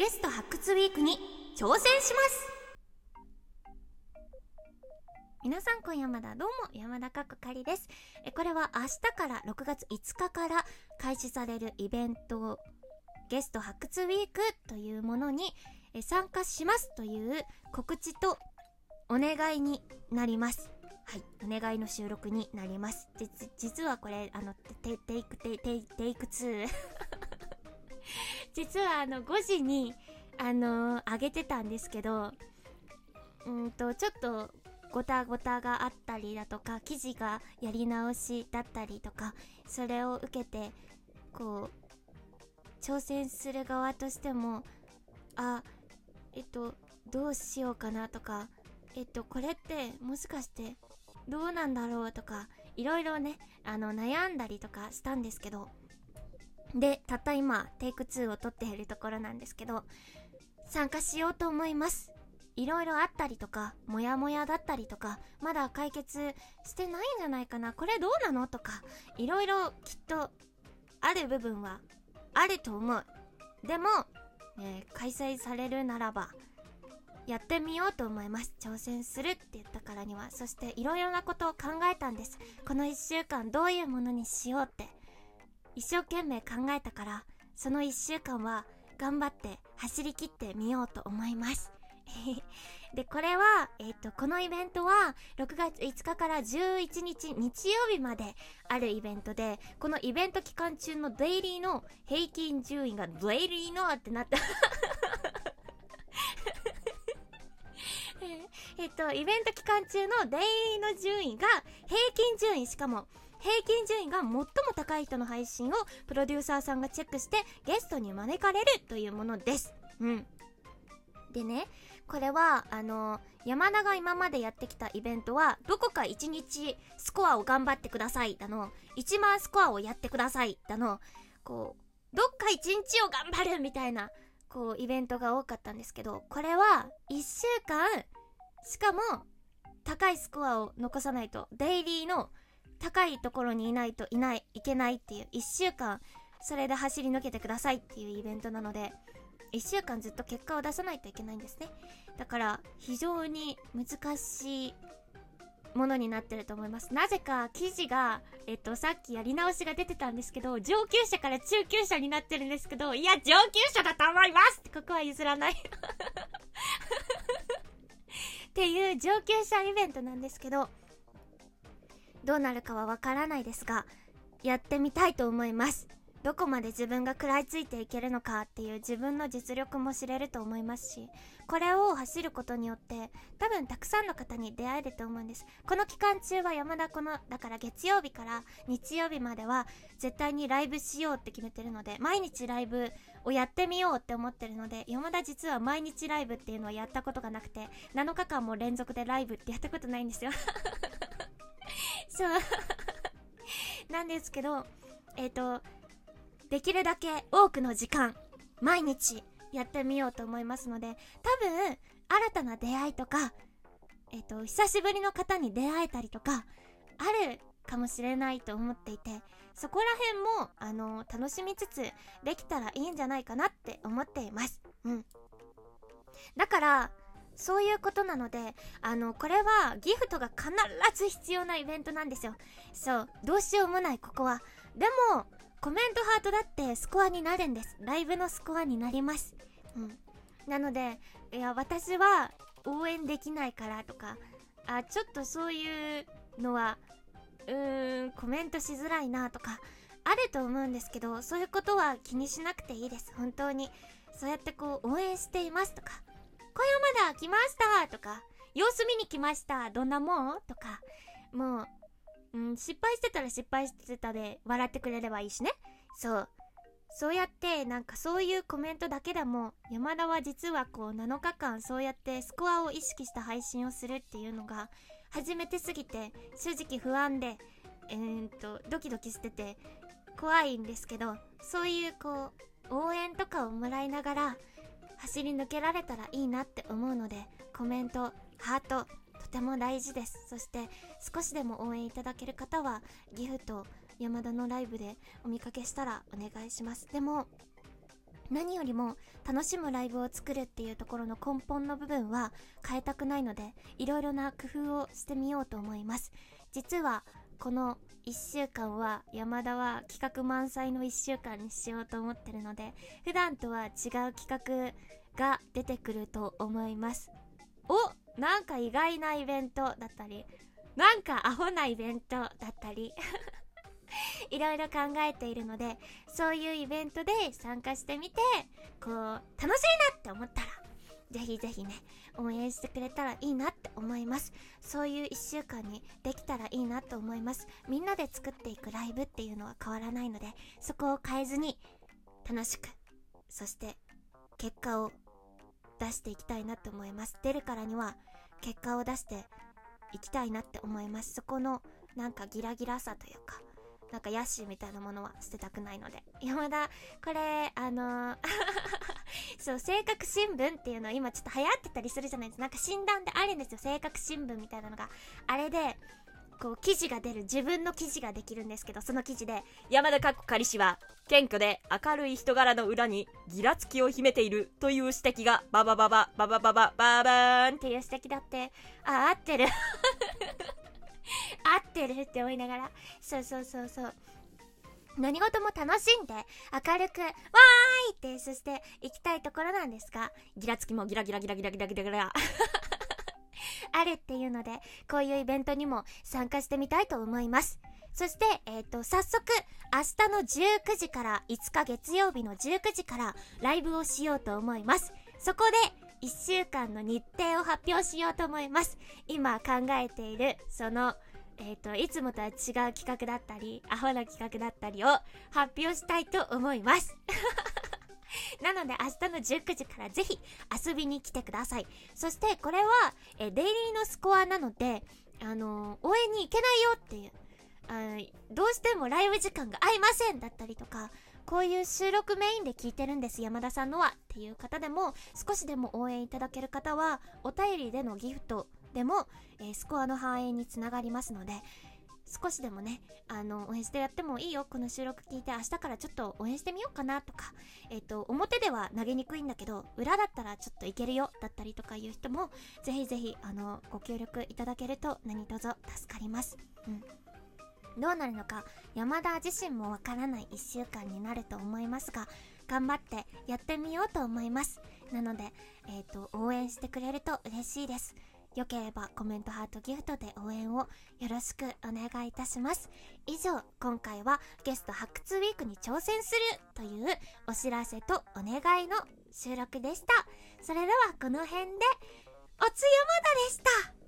ゲスト発掘ウィークに挑戦します。皆さん今夜まだどうも山田かくかりです。えこれは明日から6月5日から開始されるイベントゲスト発掘ウィークというものにえ参加しますという告知とお願いになります。はいお願いの収録になります。実はこれあのテテイクテテテイク2 実はあの5時にあのー、上げてたんですけどうんとちょっとごたごたがあったりだとか記事がやり直しだったりとかそれを受けてこう挑戦する側としてもあえっとどうしようかなとかえっとこれってもしかしてどうなんだろうとかいろいろねあの悩んだりとかしたんですけどでたった今テイク2を撮っているところなんですけど参加しようと思います。いろいろあったりとかモヤモヤだったりとかまだ解決してないんじゃないかな。これどうなのとかいろいろきっとある部分はあると思う。でも、えー、開催されるならばやってみようと思います。挑戦するって言ったからには。そしていろいろなことを考えたんです。この1週間どういうものにしようって。一生懸命考えたからその1週間は頑張って走り切ってみようと思います。でこれは、えっ、ー、とこのイベントは6月5日から11日日曜日まであるイベントでこのイベント期間中のデイリーの平均順位がデイリーのってなった えっとイベント期間中のデイリーの順位が平均順位しかも平均順位が最も高い人の配信をプロデューサーさんがチェックしてゲストに招かれるというものです。うん。でね、これは、あの、山田が今までやってきたイベントは、どこか1日スコアを頑張ってくださいだの、1万スコアをやってくださいだの、こう、どっか1日を頑張るみたいな、こう、イベントが多かったんですけど、これは、1週間、しかも、高いスコアを残さないと、デイリーの高いところにいないといない、いけないっていう1週間、それで走り抜けてくださいっていうイベントなので、1週間ずっと結果を出さないといけないんですね。だから、非常に難しいものになってると思います。なぜか記事が、えっと、さっきやり直しが出てたんですけど、上級者から中級者になってるんですけど、いや、上級者だと思いますここは譲らない っていう上級者イベントなんですけど、どうなるかはわからないですが、やってみたいと思います。どこまで自分が食らいついていけるのかっていう自分の実力も知れると思いますし、これを走ることによって多分たくさんの方に出会えると思うんです。この期間中は山田この、だから月曜日から日曜日までは絶対にライブしようって決めてるので、毎日ライブをやってみようって思ってるので、山田実は毎日ライブっていうのはやったことがなくて、7日間も連続でライブってやったことないんですよそ うなんですけど、えっ、ー、と、できるだけ多くの時間、毎日やってみようと思いますので、多分、新たな出会いとか、えっ、ー、と、久しぶりの方に出会えたりとか、あるかもしれないと思っていて、そこら辺も、あの楽しみつつ、できたらいいんじゃないかなって思っています。うん。だから、そういうことなので、あの、これはギフトが必ず必要なイベントなんですよ。そう、どうしようもない、ここは。でも、コメントハートだってスコアになるんです。ライブのスコアになります。うん。なので、いや、私は応援できないからとか、あ、ちょっとそういうのは、うーん、コメントしづらいなとか、あると思うんですけど、そういうことは気にしなくていいです。本当に。そうやってこう、応援していますとか、小山田来ましたとか、様子見に来ましたどんなもん？とか、もう、うん、失敗してたら失敗してたで笑ってくれればいいしね。そう。そうやって、なんかそういうコメントだけでも、山田は実はこう7日間そうやってスコアを意識した配信をするっていうのが、初めてすぎて、正直不安で、えー、っと、ドキドキしてて、怖いんですけど、そういうこう、応援とかをもらいながら、走り抜けられたらいいなって思うので、コメント、ハート、とても大事です。そして、少しでも応援いただける方は、ギフト、山田のライブでお見かけしたらお願いします。でも、何よりも楽しむライブを作るっていうところの根本の部分は変えたくないのでいろいろな工夫をしてみようと思います実はこの1週間は山田は企画満載の1週間にしようと思ってるので普段とは違う企画が出てくると思います。おなんか意外なイベントだったりなんかアホなイベントだったり いろいろ考えているのでそういうイベントで参加してみてこう楽しいなって思ったらぜひぜひね応援してくれたらいいなって思います。そういう1週間にできたらいいなと思います。みんなで作っていくライブっていうのは変わらないのでそこを変えずに楽しくそして結果を出していきたいなと思います。出るからには結果を出していきたいなって思います。そこのなんかギラギラさというかなんかヤッシーみたいなものは捨てたくないので。山田、これ、あのー そう、性格新聞っていうのは今ちょっと流行ってたりするじゃないですか。なんか診断であるんですよ。性格新聞みたいなのが。あれで、こう、記事が出る、自分の記事ができるんですけど、その記事で、山田かっこ仮氏は、謙虚で明るい人柄の裏にギラつきを秘めているという指摘が、ババババ、ババババ、バーバーンっていう指摘だって、あ、合ってる。合ってるって思いながらそうそうそうそう何事も楽しんで明るくわーいってそして行きたいところなんですがギラつきもギラギラギラギラギラギラギラ あるっていうのでこういうイベントにも参加してみたいと思いますそして、えっ、ー、と、早速、明日の19時から5日月曜日の19時からライブをしようと思います。そこで、1週間の日程を発表しようと思います。今考えている、その、えっ、ー、と、いつもとは違う企画だったり、アホな企画だったりを発表したいと思います。なので明日の19時からぜひ遊びに来てください。そしてこれは、えデイリーのスコアなので、あのー、応援に行けないよっていう、あどうしてもライブ時間が合いませんだったりとか、こういう収録メインで聞いてるんです山田さんのはっていう方でも少しでも応援いただける方はお便りでのギフトでも、えー、スコアの反映につながりますので少しでもね、あの、応援してやってもいいよ。この収録聞いて明日からちょっと応援してみようかなとか、えっ、ー、と、表では投げにくいんだけど、裏だったらちょっといけるよ。だったりとかいう人も、ぜひぜひ、あの、ご協力いただけると何卒助かります。うん。どうなるのか山田自身もわからない1週間になると思いますが頑張ってやってみようと思いますなので、えっ、ー、と応援してくれると嬉しいですよければコメントハートギフトで応援をよろしくお願いいたします。以上今回はゲスト発掘ウィークに挑戦するというお知らせとお願いの収録でした。それではこの辺でおつゆまだでした。